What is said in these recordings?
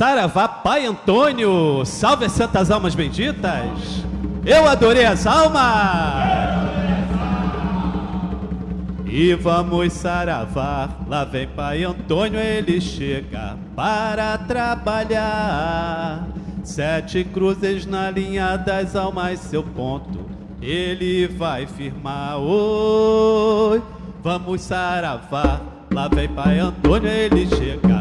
Saravá Pai Antônio, salve as santas almas benditas. Eu adorei as almas. E vamos saravar, lá vem Pai Antônio, ele chega para trabalhar. Sete cruzes na linha das almas, seu ponto, ele vai firmar. Oi, vamos saravar, lá vem Pai Antônio, ele chega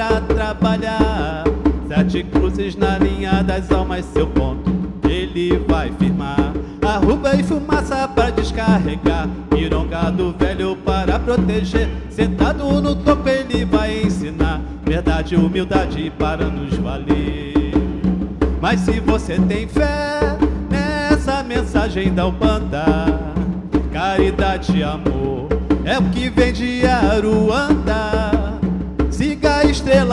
para trabalhar. Sete cruzes na linha das almas, seu ponto, ele vai firmar. Arruba e fumaça para descarregar. Pirongado velho para proteger. Sentado no topo ele vai ensinar. Verdade e humildade para nos valer. Mas se você tem fé Nessa mensagem da Ubanda Caridade e amor É o que vem de Aruanda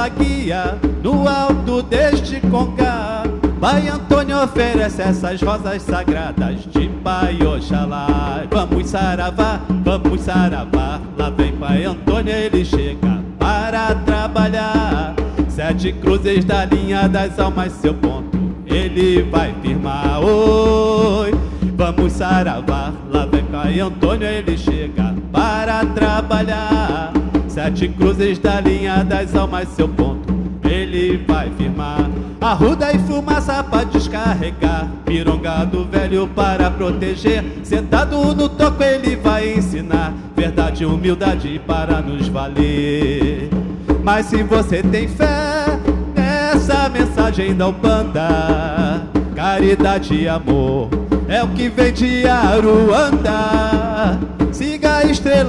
guia No alto deste congá Pai Antônio oferece essas rosas sagradas de Pai Oxalá. Vamos saravá, vamos saravá. Lá vem Pai Antônio, ele chega para trabalhar. Sete cruzes da linha das almas, seu ponto, ele vai firmar. Oi, vamos saravá. Lá vem Pai Antônio, ele chega para trabalhar. Sete cruzes da linha das almas, seu ponto, ele vai firmar. Arruda e fumaça pra descarregar. Pirongado velho para proteger. Sentado no toco ele vai ensinar. Verdade e humildade para nos valer. Mas se você tem fé Nessa mensagem da Umbanda Caridade e amor É o que vem de Aruanda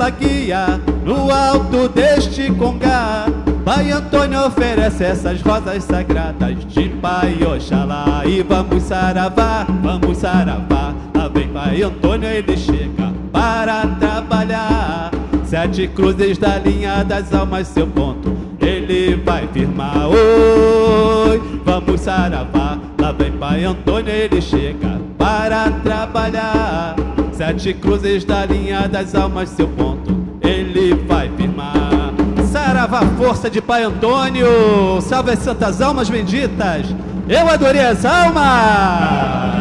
guia No alto deste congá. Pai Antônio oferece essas rosas sagradas de Pai Oxalá E vamos saravá, vamos saravá. Lá vem Pai Antônio, ele chega para trabalhar. Sete cruzes da linha das almas, seu ponto Ele vai firmar. Oi, vamos saravá. Lá vem Pai Antônio, ele chega para trabalhar Sete cruzes da linha das almas, seu ponto Ele vai firmar Saravá força de Pai Antônio, salve as santas almas benditas. Eu adorei as almas.